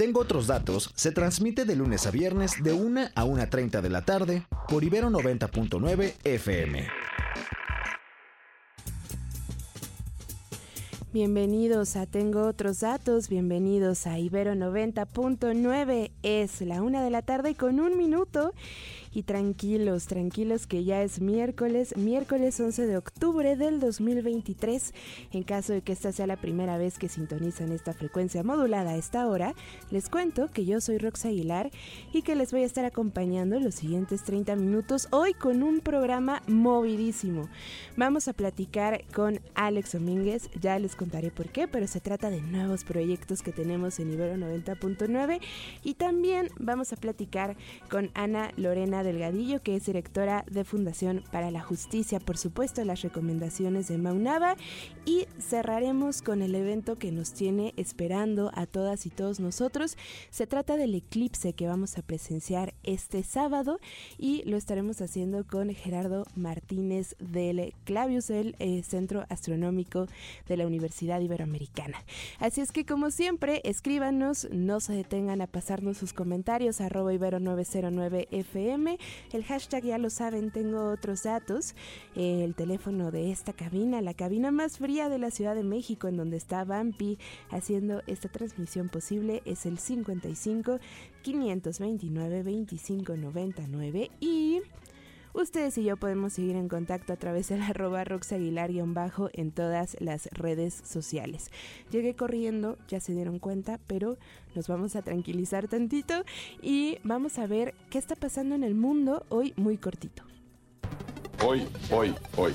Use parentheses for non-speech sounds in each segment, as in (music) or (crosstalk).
Tengo otros datos, se transmite de lunes a viernes de 1 a 1.30 de la tarde por Ibero 90.9 FM. Bienvenidos a Tengo otros datos, bienvenidos a Ibero 90.9. Es la una de la tarde con un minuto y tranquilos, tranquilos que ya es miércoles, miércoles 11 de octubre del 2023. En caso de que esta sea la primera vez que sintonizan esta frecuencia modulada a esta hora, les cuento que yo soy Rox Aguilar y que les voy a estar acompañando los siguientes 30 minutos hoy con un programa movidísimo. Vamos a platicar con Alex Domínguez, ya les contaré por qué, pero se trata de nuevos proyectos que tenemos en Ibero 90.9 y también vamos a platicar con Ana Lorena Delgadillo, que es directora de Fundación para la Justicia, por supuesto, las recomendaciones de Maunaba. Y cerraremos con el evento que nos tiene esperando a todas y todos nosotros. Se trata del eclipse que vamos a presenciar este sábado y lo estaremos haciendo con Gerardo Martínez del Clavius, del eh, Centro Astronómico de la Universidad Iberoamericana. Así es que, como siempre, escríbanos, no se detengan a pasarnos sus comentarios, arroba ibero 909 El hashtag ya lo saben, tengo otros datos. El teléfono de esta cabina, la cabina más fría de la Ciudad de México, en donde está Bampi haciendo esta transmisión posible, es el 55 529 2599 y Ustedes y yo podemos seguir en contacto a través del (laughs) arroba roxaguilar-bajo en todas las redes sociales. Llegué corriendo, ya se dieron cuenta, pero nos vamos a tranquilizar tantito y vamos a ver qué está pasando en el mundo hoy muy cortito. Hoy, hoy, hoy.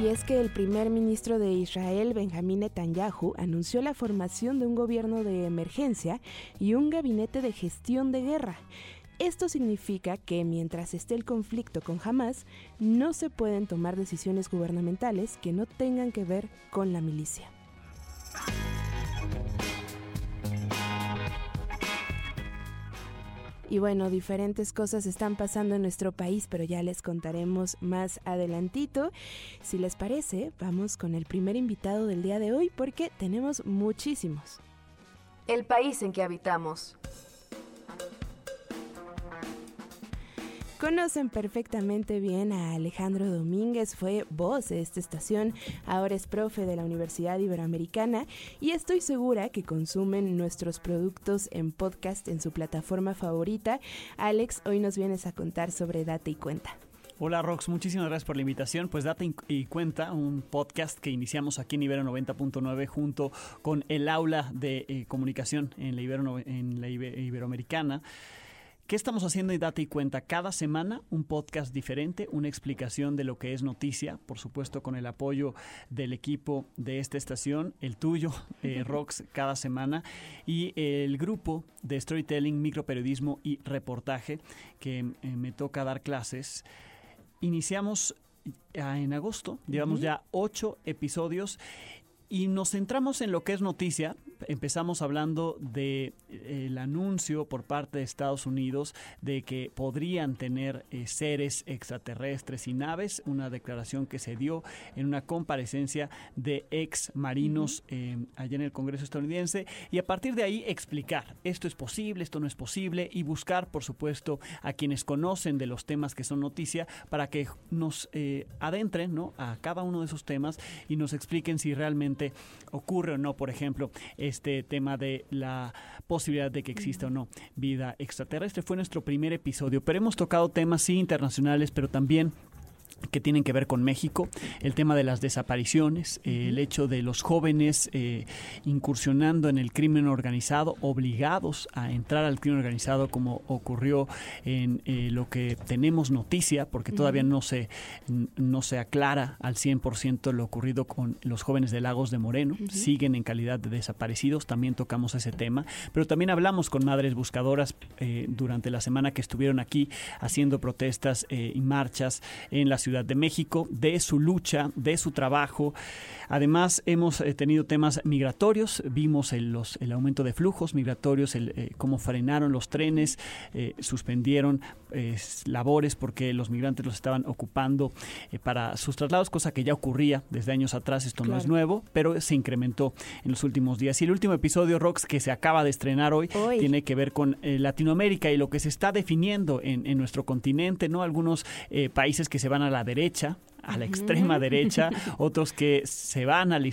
Y es que el primer ministro de Israel, Benjamín Netanyahu, anunció la formación de un gobierno de emergencia y un gabinete de gestión de guerra. Esto significa que mientras esté el conflicto con Hamas, no se pueden tomar decisiones gubernamentales que no tengan que ver con la milicia. Y bueno, diferentes cosas están pasando en nuestro país, pero ya les contaremos más adelantito. Si les parece, vamos con el primer invitado del día de hoy porque tenemos muchísimos. El país en que habitamos. Conocen perfectamente bien a Alejandro Domínguez, fue voz de esta estación, ahora es profe de la Universidad Iberoamericana y estoy segura que consumen nuestros productos en podcast en su plataforma favorita. Alex, hoy nos vienes a contar sobre Data y Cuenta. Hola Rox, muchísimas gracias por la invitación. Pues Data y Cuenta, un podcast que iniciamos aquí en Ibero 90.9 junto con el aula de eh, comunicación en la, Ibero, en la Iberoamericana. ¿Qué estamos haciendo y date y cuenta? Cada semana un podcast diferente, una explicación de lo que es noticia, por supuesto con el apoyo del equipo de esta estación, el tuyo, (laughs) eh, Rox, cada semana, y el grupo de storytelling, microperiodismo y reportaje que eh, me toca dar clases. Iniciamos en agosto, llevamos ya ocho episodios y nos centramos en lo que es noticia. Empezamos hablando de eh, el anuncio por parte de Estados Unidos de que podrían tener eh, seres extraterrestres y naves, una declaración que se dio en una comparecencia de ex marinos eh, allá en el Congreso estadounidense y a partir de ahí explicar esto es posible, esto no es posible y buscar, por supuesto, a quienes conocen de los temas que son noticia para que nos adentren ¿no? a cada uno de esos temas y nos expliquen si realmente ocurre o no, por ejemplo, este tema de la posibilidad de que exista o no vida extraterrestre. Fue nuestro primer episodio, pero hemos tocado temas sí internacionales, pero también que tienen que ver con México, el tema de las desapariciones, el hecho de los jóvenes eh, incursionando en el crimen organizado, obligados a entrar al crimen organizado como ocurrió en eh, lo que tenemos noticia, porque todavía no se, no se aclara al 100% lo ocurrido con los jóvenes de Lagos de Moreno, siguen en calidad de desaparecidos, también tocamos ese tema, pero también hablamos con madres buscadoras eh, durante la semana que estuvieron aquí haciendo protestas y marchas en la ciudad Ciudad de México, de su lucha, de su trabajo. Además, hemos eh, tenido temas migratorios, vimos el, los, el aumento de flujos migratorios, el, eh, cómo frenaron los trenes, eh, suspendieron labores porque los migrantes los estaban ocupando para sus traslados, cosa que ya ocurría desde años atrás, esto no es nuevo, pero se incrementó en los últimos días. Y el último episodio, Rox, que se acaba de estrenar hoy, tiene que ver con Latinoamérica y lo que se está definiendo en, en nuestro continente, ¿no? Algunos países que se van a la derecha, a la extrema derecha, (laughs) otros que se van a la,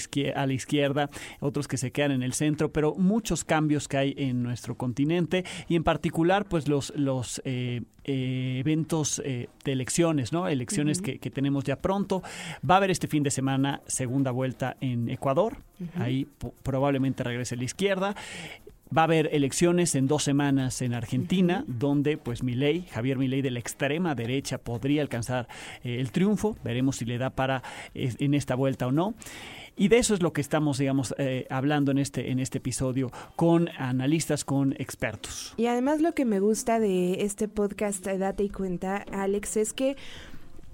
izquierda, otros que se quedan en el centro, pero muchos cambios que hay en nuestro continente y en particular pues los, los eh, eh, eventos eh, de elecciones, ¿no? Elecciones que, tenemos ya pronto. Va a haber este fin de semana segunda vuelta en Ecuador, ahí probablemente regrese la izquierda. Va a haber elecciones en dos semanas en Argentina, donde pues Milei, Javier Milei de la extrema derecha podría alcanzar eh, el triunfo. Veremos si le da para eh, en esta vuelta o no. Y de eso es lo que estamos, digamos, eh, hablando en este, en este episodio con analistas, con expertos. Y además lo que me gusta de este podcast, Date y Cuenta, Alex, es que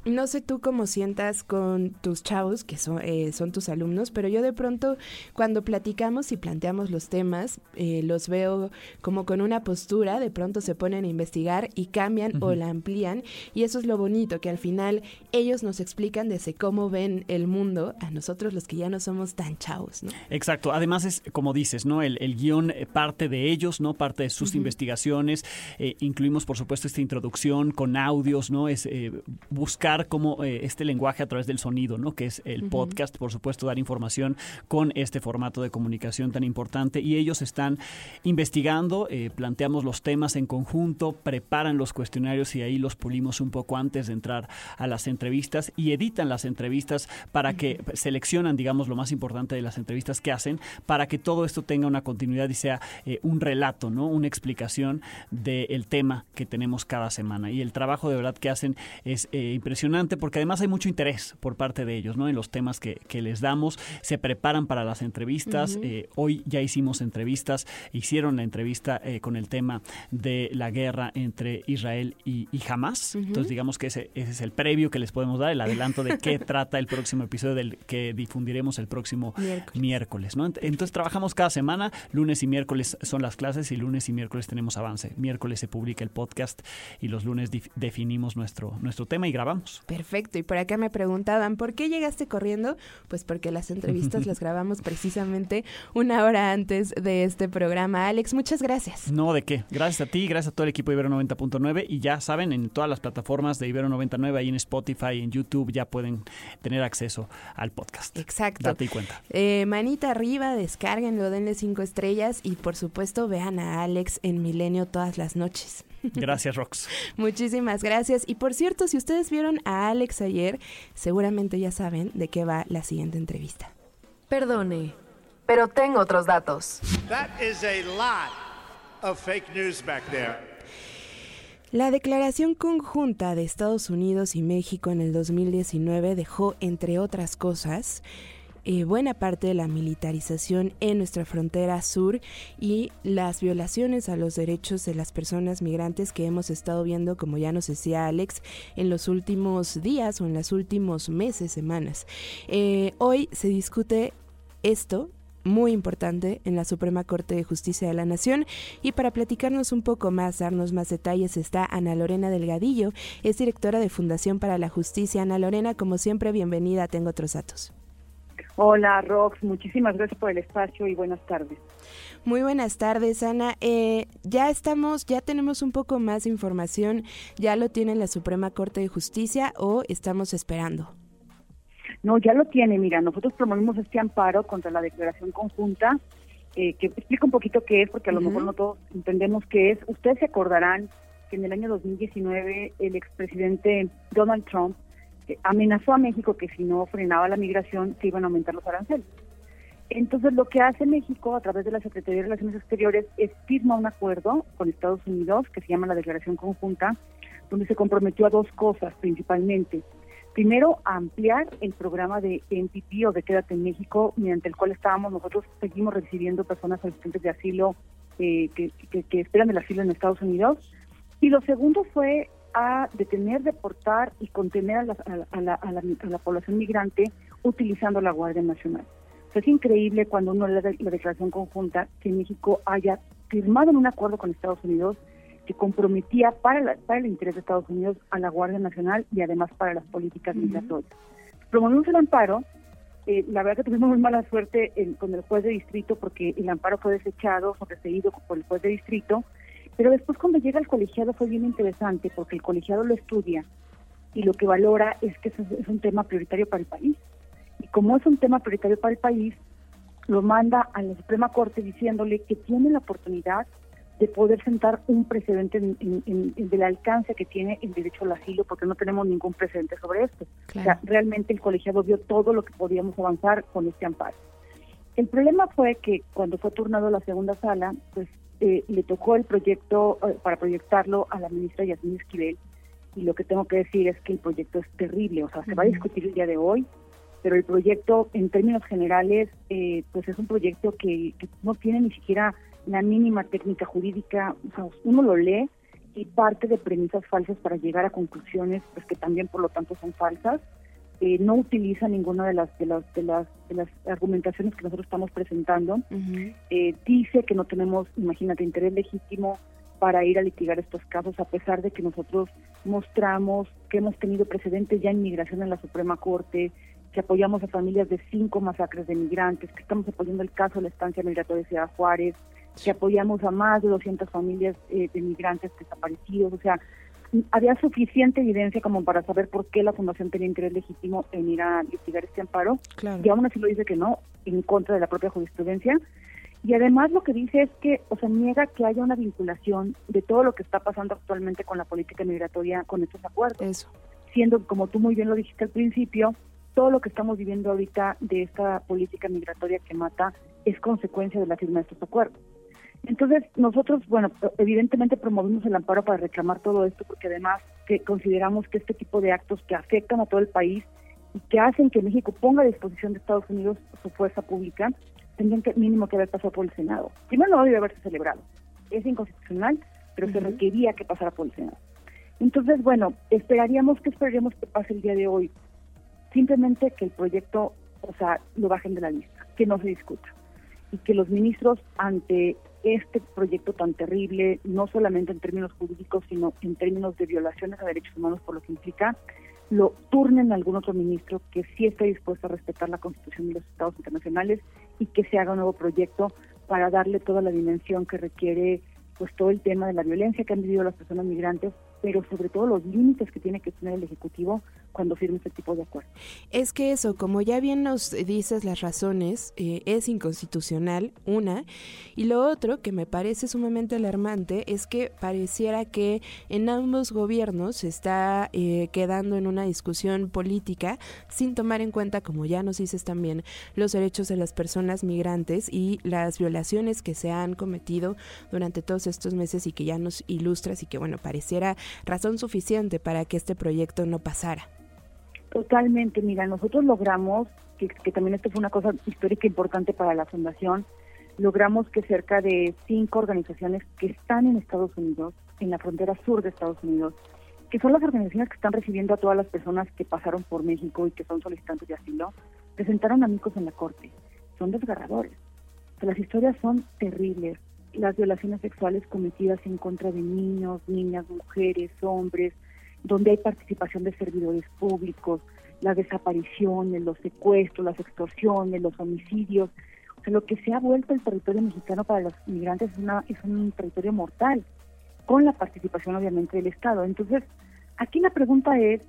no sé tú cómo sientas con tus chavos, que son, eh, son tus alumnos, pero yo de pronto cuando platicamos y planteamos los temas, eh, los veo como con una postura, de pronto se ponen a investigar y cambian o la amplían. Y eso es lo bonito, que al final ellos nos explican desde cómo ven el mundo a nosotros los que ya no somos tan chavos. ¿no? Exacto, además es como dices, ¿no? El, el guion eh, parte de ellos, ¿no? Parte de sus investigaciones. incluimos, por supuesto, esta introducción con audios, ¿no? Es buscar como eh, este lenguaje a través del sonido, ¿no? Que es el podcast, por supuesto, dar información con este formato de comunicación tan importante. Y ellos están investigando, eh, planteamos los temas en conjunto, preparan los cuestionarios y ahí los pulimos un poco antes de entrar a las entrevistas y editan las entrevistas para que seleccionan, digamos, lo más importante de las entrevistas que hacen, para que todo esto tenga una continuidad y sea eh, un relato, ¿no? Una explicación del tema que tenemos cada semana. Y el trabajo de verdad que hacen es impresionante porque además hay mucho interés por parte de ellos ¿no? en los temas que, les damos. Se preparan para las entrevistas. Eh, hoy ya hicimos entrevistas, hicieron la entrevista eh, con el tema de la guerra entre Israel y, Hamas. Entonces digamos que ese, es el previo que les podemos dar, el adelanto de qué (laughs) trata el próximo episodio del que difundiremos el próximo miércoles. ¿no? Entonces trabajamos cada semana, lunes y miércoles son las clases y lunes y miércoles tenemos avance. Miércoles se publica el podcast y los lunes definimos nuestro, nuestro tema y grabamos. Perfecto. Y por acá me preguntaban, ¿por qué llegaste corriendo? Pues porque las entrevistas (laughs) las grabamos precisamente una hora antes de este programa. Alex, muchas gracias. No, ¿de qué? Gracias a ti, gracias a todo el equipo de Ibero 90.9 y ya saben, en todas las plataformas de Ibero 99, ahí en Spotify, en YouTube, ya pueden tener acceso al podcast. Exacto. Date cuenta. Eh, manita arriba, descárguenlo, denle cinco estrellas y por supuesto vean a Alex en Milenio todas las noches. Gracias, Rox. (laughs) Muchísimas gracias. Y por cierto, si ustedes vieron a Alex ayer, seguramente ya saben de qué va la siguiente entrevista. Perdone, pero tengo otros datos. La declaración conjunta de Estados Unidos y México en el 2019 dejó, entre otras cosas, eh, buena parte de la militarización en nuestra frontera sur y las violaciones a los derechos de las personas migrantes que hemos estado viendo, como ya nos decía Alex, en los últimos días o en los últimos meses, semanas. Eh, hoy se discute esto muy importante en la Suprema Corte de Justicia de la Nación. Y para platicarnos un poco más, darnos más detalles, está Ana Lorena Delgadillo, es directora de Fundación para la Justicia. Ana Lorena, como siempre, bienvenida, tengo otros datos. Hola, Rox, muchísimas gracias por el espacio y buenas tardes. Muy buenas tardes, Ana. Eh, ya estamos, ya tenemos un poco más de información. ¿Ya lo tiene la Suprema Corte de Justicia o estamos esperando? No, ya lo tiene. Mira, nosotros promovimos este amparo contra la declaración conjunta, eh, que explica un poquito qué es, porque a lo mejor no todos entendemos qué es. Ustedes se acordarán que en el año 2019 el expresidente Donald Trump amenazó a México que si no frenaba la migración se iban a aumentar los aranceles. Entonces lo que hace México a través de la Secretaría de Relaciones Exteriores es firma un acuerdo con Estados Unidos que se llama la Declaración Conjunta, donde se comprometió a dos cosas principalmente. Primero, ampliar el programa de NPP o de Quédate en México, mediante el cual estábamos nosotros, seguimos recibiendo personas solicitantes de asilo eh, que, que esperan el asilo en Estados Unidos. Y lo segundo fue a detener, deportar y contener a la, a la, a la, población migrante utilizando la Guardia Nacional. es increíble cuando uno lee la declaración conjunta que México haya firmado en un acuerdo con Estados Unidos que comprometía para, para el interés de Estados Unidos a la Guardia Nacional y además para las políticas migratorias. Promovimos el amparo, eh, la verdad que tuvimos muy mala suerte con el juez de distrito porque el amparo fue desechado, fue por el juez de distrito, pero después cuando llega al colegiado fue bien interesante porque el colegiado lo estudia y lo que valora es que es un tema prioritario para el país. Y como es un tema prioritario para el país, lo manda a la Suprema Corte diciéndole que tiene la oportunidad de poder sentar un precedente en, del alcance que tiene el derecho al asilo, porque no tenemos ningún precedente sobre esto. O sea, realmente el colegiado vio todo lo que podíamos avanzar con este amparo. El problema fue que cuando fue turnado a la segunda sala, pues eh, le tocó el proyecto eh, para proyectarlo a la ministra Yasmín Esquivel, y lo que tengo que decir es que el proyecto es terrible, o sea, se va a discutir el día de hoy, pero el proyecto en términos generales, eh, pues es un proyecto que, no tiene ni siquiera la mínima técnica jurídica, o sea, uno lo lee y parte de premisas falsas para llegar a conclusiones pues que también por lo tanto son falsas. Eh, no utiliza ninguna de las de las de las, de las argumentaciones que nosotros estamos presentando. Eh, dice que no tenemos, imagínate, interés legítimo para ir a litigar estos casos, a pesar de que nosotros mostramos que hemos tenido precedentes ya en migración en la Suprema Corte, que apoyamos a familias de cinco masacres de migrantes, que estamos apoyando el caso de la estancia migratoria de Ciudad Juárez, que apoyamos a más de 200 familias eh, de migrantes desaparecidos. O sea, había suficiente evidencia como para saber por qué la Fundación tenía interés legítimo en ir a investigar este amparo. Y aún así lo dice que no, en contra de la propia jurisprudencia. Y además lo que dice es que, o sea, niega que haya una vinculación de todo lo que está pasando actualmente con la política migratoria con estos acuerdos. Eso. Siendo, como tú muy bien lo dijiste al principio, todo lo que estamos viviendo ahorita de esta política migratoria que mata es consecuencia de la firma de estos acuerdos. Entonces, nosotros, bueno, evidentemente promovimos el amparo para reclamar todo esto porque además que consideramos que este tipo de actos que afectan a todo el país y que hacen que México ponga a disposición de Estados Unidos su fuerza pública, tendrían que mínimo que haber pasado por el Senado. Primero no debe haberse celebrado. Es inconstitucional, pero se requería que pasara por el Senado. Entonces, bueno, esperaríamos que esperaríamos que pase el día de hoy simplemente que el proyecto, o sea, lo bajen de la lista, que no se discuta y que los ministros ante este proyecto tan terrible, no solamente en términos jurídicos, sino en términos de violaciones a derechos humanos por lo que implica, lo turnen a algún otro ministro que sí esté dispuesto a respetar la Constitución y los Estados internacionales y que se haga un nuevo proyecto para darle toda la dimensión que requiere pues todo el tema de la violencia que han vivido las personas migrantes pero sobre todo los límites que tiene que tener el Ejecutivo cuando firme este tipo de acuerdos. Es que eso, como ya bien nos dices las razones, eh, es inconstitucional, una, y lo otro que me parece sumamente alarmante es que pareciera que en ambos gobiernos se está eh, quedando en una discusión política sin tomar en cuenta, como ya nos dices también, los derechos de las personas migrantes y las violaciones que se han cometido durante todos estos meses y que ya nos ilustras y que, bueno, pareciera razón suficiente para que este proyecto no pasara. Totalmente, mira, nosotros logramos, que, también esto fue una cosa histórica importante para la Fundación, logramos que cerca de cinco organizaciones que están en Estados Unidos, en la frontera sur de Estados Unidos, que son las organizaciones que están recibiendo a todas las personas que pasaron por México y que son solicitantes de asilo, presentaron amigos en la corte. Son desgarradores. las historias son terribles las violaciones sexuales cometidas en contra de niños, niñas, mujeres, hombres, donde hay participación de servidores públicos, las desapariciones, los secuestros, las extorsiones, los homicidios. O sea, lo que se ha vuelto el territorio mexicano para los migrantes es, una, es un territorio mortal, con la participación obviamente del Estado. Entonces, aquí la pregunta es,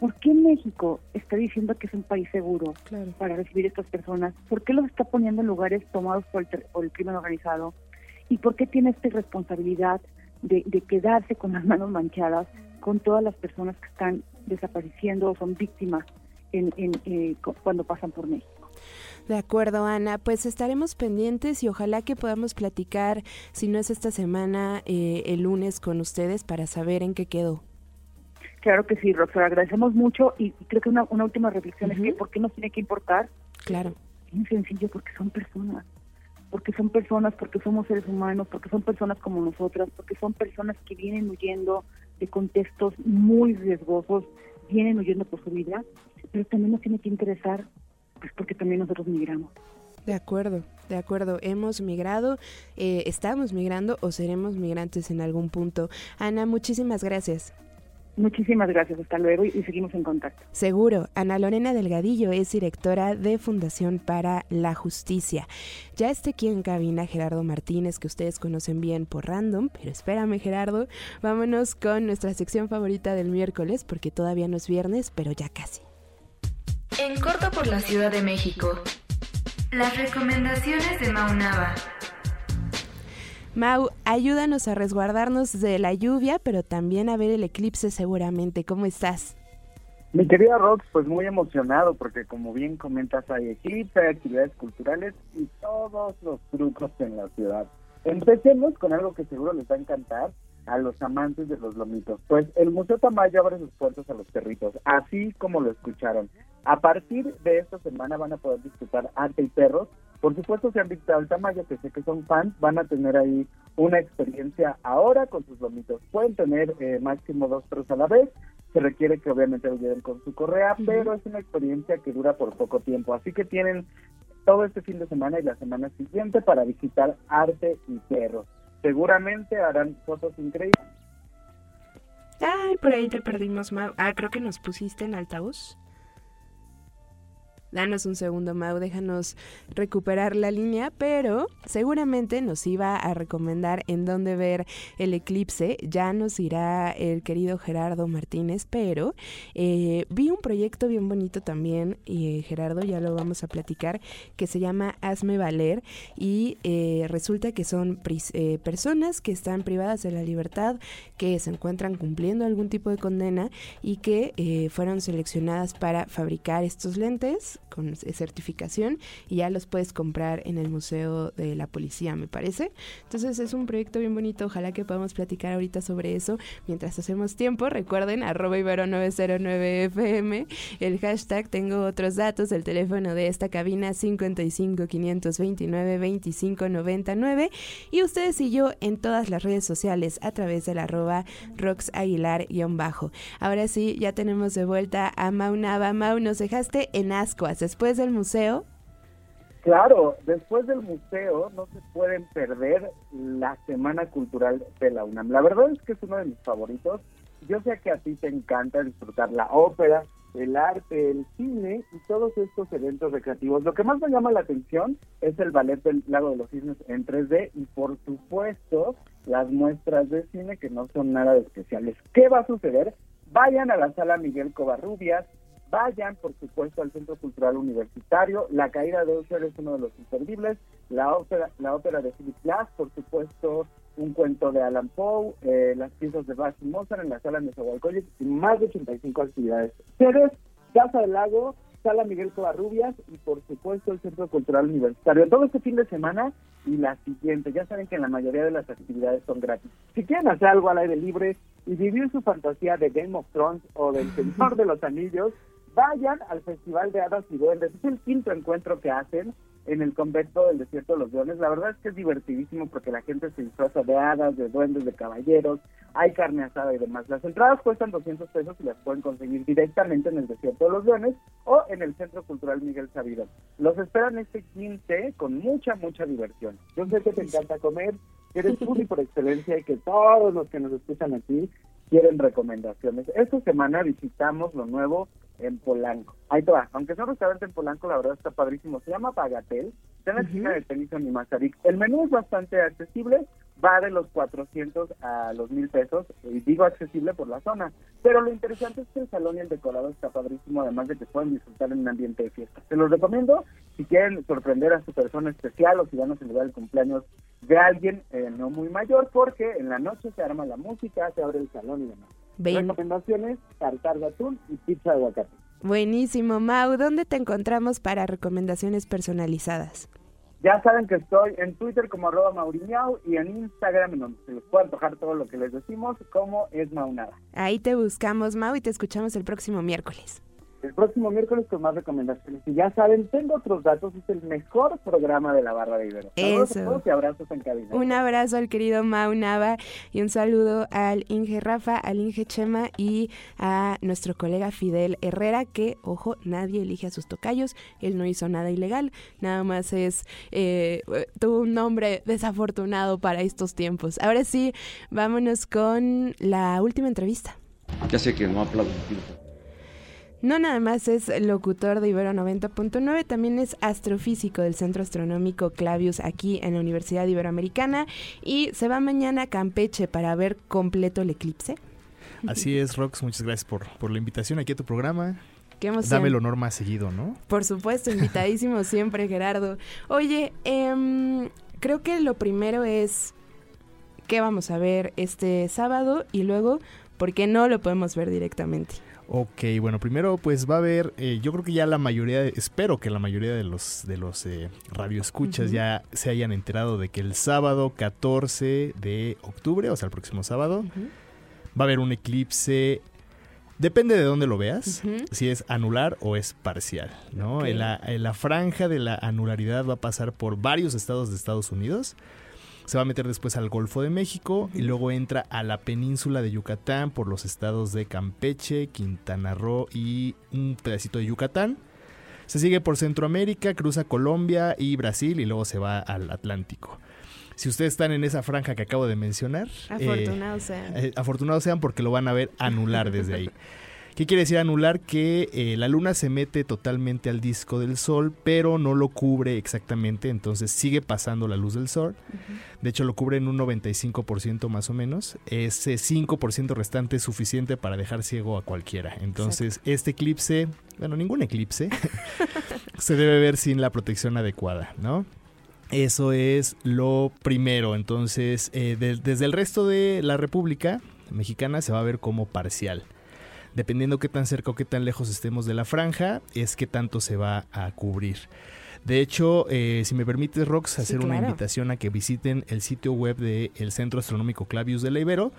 ¿por qué México está diciendo que es un país seguro para recibir a estas personas? ¿Por qué los está poniendo en lugares tomados por el, por el crimen organizado? ¿Y por qué tiene esta responsabilidad de, quedarse con las manos manchadas con todas las personas que están desapareciendo o son víctimas en, eh, cuando pasan por México? De acuerdo, Ana. Pues estaremos pendientes y ojalá que podamos platicar, si no es esta semana, eh, el lunes con ustedes para saber en qué quedó. Claro que sí, Rosa. Agradecemos mucho y creo que una, última reflexión es que ¿por qué nos tiene que importar? Claro. Es sencillo, porque son personas porque son personas, porque somos seres humanos, porque son personas como nosotras, porque son personas que vienen huyendo de contextos muy riesgosos, vienen huyendo por su vida, pero también nos tiene que interesar, pues porque también nosotros migramos. De acuerdo, de acuerdo. Hemos migrado, eh, estamos migrando o seremos migrantes en algún punto. Ana, muchísimas gracias. Muchísimas gracias, hasta luego y, seguimos en contacto. Seguro, Ana Lorena Delgadillo es directora de Fundación para la Justicia. Ya esté aquí en cabina Gerardo Martínez, que ustedes conocen bien por Random, pero espérame Gerardo, vámonos con nuestra sección favorita del miércoles, porque todavía no es viernes, pero ya casi. En corto por la Ciudad de México, las recomendaciones de Maunaba. Mau, ayúdanos a resguardarnos de la lluvia, pero también a ver el eclipse seguramente. ¿Cómo estás? Mi querida Rox, pues muy emocionado porque como bien comentas hay eclipse, hay actividades culturales y todos los trucos en la ciudad. Empecemos con algo que seguro les va a encantar a los amantes de los lomitos. Pues el Museo Tamayo abre sus puertas a los perritos, así como lo escucharon. A partir de esta semana van a poder disfrutar arte y perros por supuesto, si han visto al Tamayo, que sé que son fans, van a tener ahí una experiencia ahora con sus lomitos. Pueden tener eh, máximo dos perros a la vez. Se requiere que obviamente lo lleven con su correa, pero es una experiencia que dura por poco tiempo. Así que tienen todo este fin de semana y la semana siguiente para visitar arte y perros. Seguramente harán fotos increíbles. Ay, por ahí te perdimos, Ah, creo que nos pusiste en altavoz. Danos un segundo, Mau, déjanos recuperar la línea, pero seguramente nos iba a recomendar en dónde ver el eclipse. Ya nos irá el querido Gerardo Martínez, pero eh, vi un proyecto bien bonito también, y eh, Gerardo, ya lo vamos a platicar, que se llama Hazme Valer, y eh, resulta que son personas que están privadas de la libertad, que se encuentran cumpliendo algún tipo de condena y que fueron seleccionadas para fabricar estos lentes con certificación y ya los puedes comprar en el Museo de la Policía, me parece. Entonces es un proyecto bien bonito, ojalá que podamos platicar ahorita sobre eso mientras hacemos tiempo. Recuerden, arroba ibero909fm, el hashtag tengo otros datos, el teléfono de esta cabina 55 529 25 99 y ustedes y yo en todas las redes sociales a través del arroba roxaguilar-bajo. Ahora sí, ya tenemos de vuelta a Maunaba. Mau, nos dejaste en después del museo. Claro, después del museo no se pueden perder la Semana Cultural de la UNAM. La verdad es que es uno de mis favoritos. Yo sé que a ti te encanta disfrutar la ópera, el arte, el cine y todos estos eventos recreativos. Lo que más me llama la atención es el ballet del Lago de los Cisnes en 3D y por supuesto las muestras de cine que no son nada especiales. ¿Qué va a suceder? Vayan a la sala Miguel Covarrubias, Vayan, por supuesto, al Centro Cultural Universitario. La caída de Usher es uno de los imperdibles. La ópera, la ópera de Philip Glass, por supuesto, un cuento de Alan Poe, eh, las piezas de Bach y Mozart en la sala de College y más de 85 actividades. Ceres, Casa del Lago, Sala Miguel Covarrubias y por supuesto el Centro Cultural Universitario. Todo este fin de semana y la siguiente. Ya saben que la mayoría de las actividades son gratis. Si quieren hacer algo al aire libre y vivir su fantasía de Game of Thrones o del Señor de los Anillos, vayan al Festival de Hadas y Duendes. Es el quinto encuentro que hacen en el convento del Desierto de los Leones. La verdad es que es divertidísimo porque la gente se disfraza de hadas, de duendes, de caballeros, hay carne asada y demás. Las entradas cuestan 200 pesos y las pueden conseguir directamente en el Desierto de los Leones o en el Centro Cultural Miguel Sabido. Los esperan este 15 con mucha, mucha diversión. Yo sé que te encanta comer, que eres foodie por excelencia y que todos los que nos escuchan aquí quieren recomendaciones. Esta semana visitamos lo nuevo en Polanco. Ahí te va. Aunque sea un restaurante en Polanco, la verdad está padrísimo. Se llama Pagatel. Está en la esquina de tenis en Mazarik. El menú es bastante accesible. Va de los 400 a los 1000 pesos. Y digo accesible por la zona. Pero lo interesante es que el salón y el decorado está padrísimo. Además de que pueden disfrutar en un ambiente de fiesta. Se los recomiendo si quieren sorprender a su persona especial o si van a celebrar el cumpleaños de alguien eh, no muy mayor. Porque en la noche se arma la música, se abre el salón y demás. Recomendaciones, tartar de atún y pizza de aguacate. Buenísimo, Mau. ¿Dónde te encontramos para recomendaciones personalizadas? Ya saben que estoy en Twitter como arroba mauriñao y en Instagram, en donde se les puede antojar todo lo que les decimos, como es Maunada. Ahí te buscamos, Mau, y te escuchamos el próximo miércoles. El próximo miércoles con más recomendaciones. Y ya saben, tengo otros datos, es el mejor programa de la barra de Ibero. Saludos a todos y abrazos en cabina. Un abrazo al querido Mau Nava y un saludo al Inge Rafa, al Inge Chema y a nuestro colega Fidel Herrera, que, ojo, nadie elige a sus tocayos, él no hizo nada ilegal, nada más es, eh, tuvo un nombre desafortunado para estos tiempos. Ahora sí, vámonos con la última entrevista. Ya sé que no aplaudo. No nada más es locutor de Ibero 90.9, también es astrofísico del Centro Astronómico Clavius aquí en la Universidad Iberoamericana y se va mañana a Campeche para ver completo el eclipse. Así es, Rox, muchas gracias por, por la invitación aquí a tu programa. Qué emoción. Dame el honor más seguido, ¿no? Por supuesto, invitadísimo (laughs) siempre, Gerardo. Oye, eh, creo que lo primero es qué vamos a ver este sábado y luego por qué no lo podemos ver directamente. Ok, bueno, primero pues va a haber, eh, yo creo que ya la mayoría, espero que la mayoría de los, de los eh, radioescuchas ya se hayan enterado de que el sábado 14 de octubre, o sea, el próximo sábado, va a haber un eclipse. Depende de dónde lo veas, si es anular o es parcial, ¿no? En, la, en, la, franja de la anularidad va a pasar por varios estados de Estados Unidos se va a meter después al Golfo de México y luego entra a la península de Yucatán por los estados de Campeche, Quintana Roo y un pedacito de Yucatán. Se sigue por Centroamérica, cruza Colombia y Brasil y luego se va al Atlántico. Si ustedes están en esa franja que acabo de mencionar, afortunados sean. Eh, afortunados sean porque lo van a ver anular desde ahí. (laughs) ¿Qué quiere decir anular? Que eh, la luna se mete totalmente al disco del sol, pero no lo cubre exactamente, entonces sigue pasando la luz del sol. De hecho, lo cubre en un 95% más o menos. Ese 5% restante es suficiente para dejar ciego a cualquiera. Entonces, este eclipse, bueno, ningún eclipse, (laughs) se debe ver sin la protección adecuada, ¿no? Eso es lo primero. Entonces, eh, desde el resto de la República Mexicana se va a ver como parcial dependiendo qué tan cerca o qué tan lejos estemos de la franja, es qué tanto se va a cubrir. De hecho, eh, si me permites, Rox, hacer una invitación a que visiten el sitio web del Centro Astronómico Clavius de la Ibero,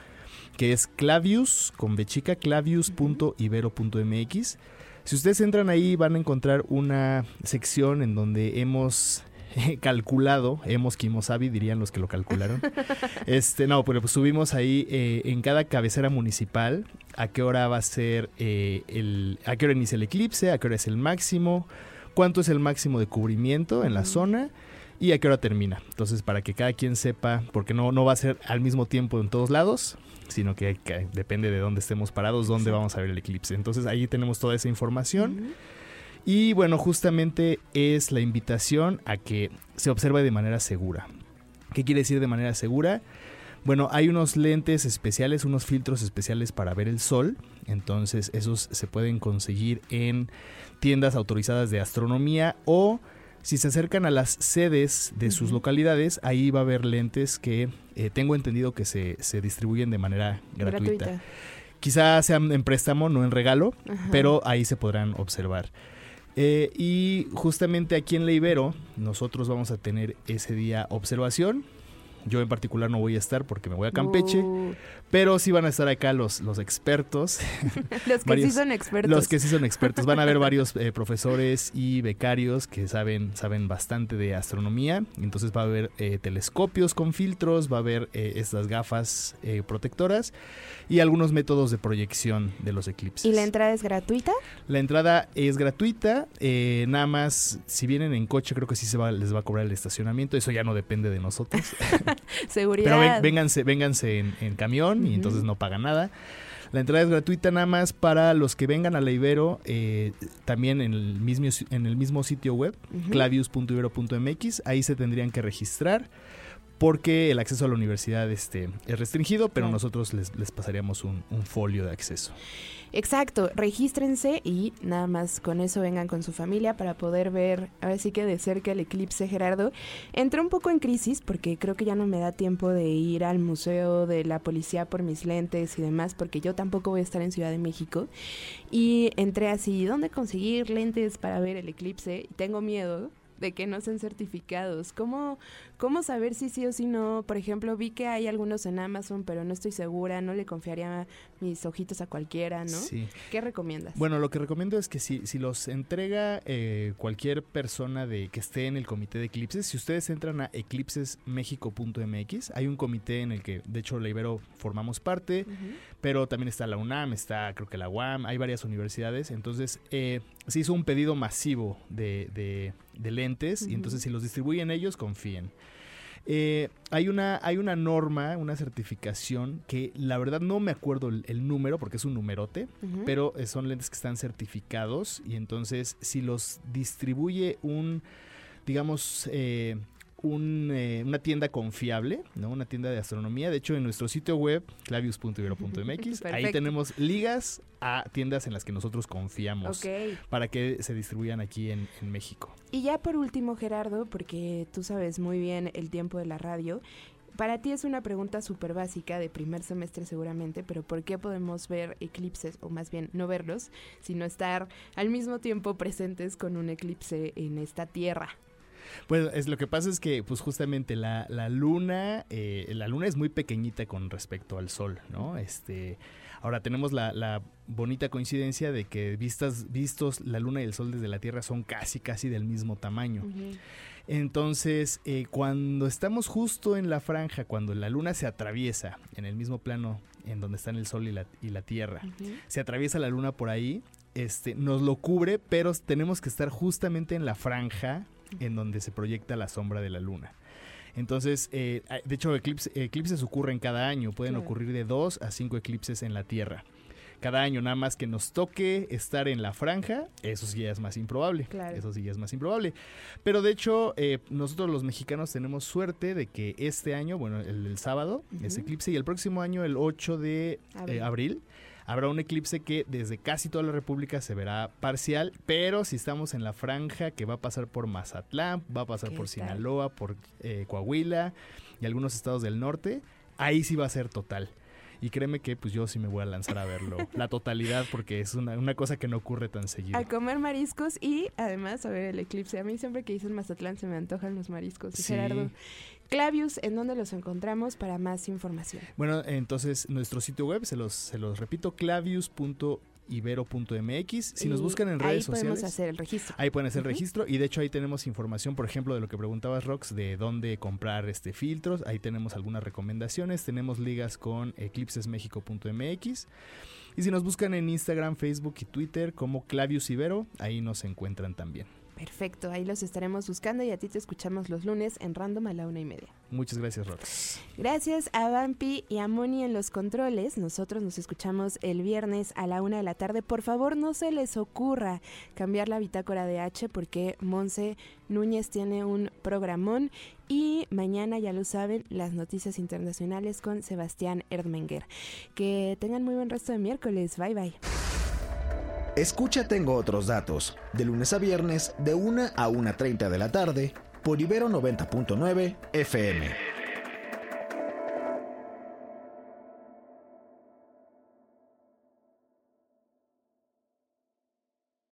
que es clavius, con bechica, clavius.ibero.mx. Si ustedes entran ahí van a encontrar una sección en donde hemos (laughs) calculado, hemos Kimosabi, dirían los que lo calcularon. (laughs) este, no, pero pues subimos ahí eh, en cada cabecera municipal a qué hora va a ser eh, el, a qué hora inicia el eclipse, a qué hora es el máximo, cuánto es el máximo de cubrimiento en la zona y a qué hora termina. Entonces, para que cada quien sepa, porque no, no va a ser al mismo tiempo en todos lados, sino que, depende de dónde estemos parados, dónde vamos a ver el eclipse. Entonces, ahí tenemos toda esa información. Y bueno, justamente es la invitación a que se observe de manera segura. ¿Qué quiere decir de manera segura? Bueno, hay unos lentes especiales, unos filtros especiales para ver el sol. Entonces, esos se pueden conseguir en tiendas autorizadas de astronomía o si se acercan a las sedes de sus localidades, ahí va a haber lentes que eh, tengo entendido que se, distribuyen de manera gratuita. gratuita. Quizá sean en préstamo, no en regalo, pero ahí se podrán observar. Eh, y justamente aquí en la Ibero, nosotros vamos a tener ese día observación. Yo en particular no voy a estar porque me voy a Campeche. Pero sí van a estar acá los, los expertos. (laughs) los que sí son expertos. Los que sí son expertos. Van a haber (laughs) varios eh, profesores y becarios que saben, saben bastante de astronomía. Entonces va a haber eh, telescopios con filtros, va a haber eh, estas gafas protectoras y algunos métodos de proyección de los eclipses. ¿Y la entrada es gratuita? La entrada es gratuita. nada más, si vienen en coche, creo que sí se va, les va a cobrar el estacionamiento. Eso ya no depende de nosotros. (laughs) Seguridad. Pero vénganse, vénganse en, camión y entonces no pagan nada. La entrada es gratuita nada más para los que vengan a la Ibero, eh, también en el mismo, en el mismo sitio web, clavius.ibero.mx. Ahí se tendrían que registrar porque el acceso a la universidad este, es restringido, pero nosotros les, pasaríamos un, un folio de acceso. Exacto, regístrense y nada más con eso vengan con su familia para poder ver, ahora sí que de cerca el eclipse Gerardo. Entré un poco en crisis porque creo que ya no me da tiempo de ir al museo de la policía por mis lentes y demás porque yo tampoco voy a estar en Ciudad de México. Y entré así, ¿dónde conseguir lentes para ver el eclipse? Tengo miedo de que no sean certificados. ¿Cómo, ¿Cómo saber si sí o si no? Por ejemplo, vi que hay algunos en Amazon, pero no estoy segura, no le confiaría mis ojitos a cualquiera, ¿no? Sí. ¿Qué recomiendas? Bueno, lo que recomiendo es que si, si los entrega eh, cualquier persona de que esté en el comité de eclipses, si ustedes entran a eclipsesmexico.mx, hay un comité en el que, de hecho, la Ibero formamos parte, pero también está la UNAM, está creo que la UAM, hay varias universidades, entonces eh, se hizo un pedido masivo de, de, de lentes y entonces si los distribuyen ellos, confíen. Eh, hay, una, hay una norma, una certificación que la verdad no me acuerdo el, el número porque es un numerote, pero eh, son lentes que están certificados y entonces si los distribuye un, digamos, eh, un, eh, una tienda confiable, ¿no? Una tienda de astronomía. De hecho, en nuestro sitio web, clavius.ibero.mx, (laughs) ahí tenemos ligas a tiendas en las que nosotros confiamos para que se distribuyan aquí en, en México. Y ya por último, Gerardo, porque tú sabes muy bien el tiempo de la radio, para ti es una pregunta súper básica de primer semestre seguramente, pero ¿por qué podemos ver eclipses, o más bien no verlos, sino estar al mismo tiempo presentes con un eclipse en esta tierra? Pues es lo que pasa es que, pues justamente la, la luna, eh, la luna es muy pequeñita con respecto al sol, ¿no? Este, ahora tenemos la, la bonita coincidencia de que vistas, vistos la luna y el sol desde la Tierra son casi, casi del mismo tamaño. Entonces, eh, cuando estamos justo en la franja, cuando la luna se atraviesa en el mismo plano en donde están el sol y la, y la Tierra, se atraviesa la luna por ahí, este, nos lo cubre, pero tenemos que estar justamente en la franja en donde se proyecta la sombra de la luna. Entonces, eh, de hecho, eclipse- eclipses ocurren cada año, pueden Claro. ocurrir de dos a cinco eclipses en la Tierra. Cada año, nada más que nos toque estar en la franja, eso sí ya es más improbable. Claro. Eso sí ya es más improbable. Pero de hecho, eh, nosotros los mexicanos tenemos suerte de que este año, bueno, el, el sábado es eclipse y el próximo año, el 8 de eh, Abril. Habrá un eclipse que desde casi toda la República se verá parcial, pero si estamos en la franja que va a pasar por Mazatlán, va a pasar ¿Qué por? Sinaloa, por eh, Coahuila y algunos estados del norte, ahí sí va a ser total. Y créeme que pues yo sí me voy a lanzar a verlo, (laughs) la totalidad, porque es una, una cosa que no ocurre tan seguido. A comer mariscos y además a ver el eclipse. A mí siempre que dicen Mazatlán se me antojan los mariscos. Sí. Gerardo, Clavius, ¿en dónde los encontramos para más información? Bueno, entonces nuestro sitio web, se los, se los repito, clavius.ibero.mx. Si nos buscan en redes ahí podemos sociales, hacer el registro. ahí pueden hacer Ujú. registro. Y de hecho ahí tenemos información, por ejemplo, de lo que preguntabas, Rox, de dónde comprar este filtros. Ahí tenemos algunas recomendaciones. Tenemos ligas con eclipsesmexico.mx. Y si nos buscan en Instagram, Facebook y Twitter como Clavius Ibero, ahí nos encuentran también. Perfecto, ahí los estaremos buscando y a ti te escuchamos los lunes en Random a la una y media. Muchas gracias. Gracias a Vampi y a Moni en los controles. Nosotros nos escuchamos el viernes a la una de la tarde. Por favor, no se les ocurra cambiar la bitácora de H porque Monse Núñez tiene un programón. Y mañana, ya lo saben, las noticias internacionales con Sebastián Erdmenger. Que tengan muy buen resto de miércoles. Bye bye. Escucha Tengo otros datos, de lunes a viernes, de 1 a 1.30 de la tarde, por Ibero 90.9 FM.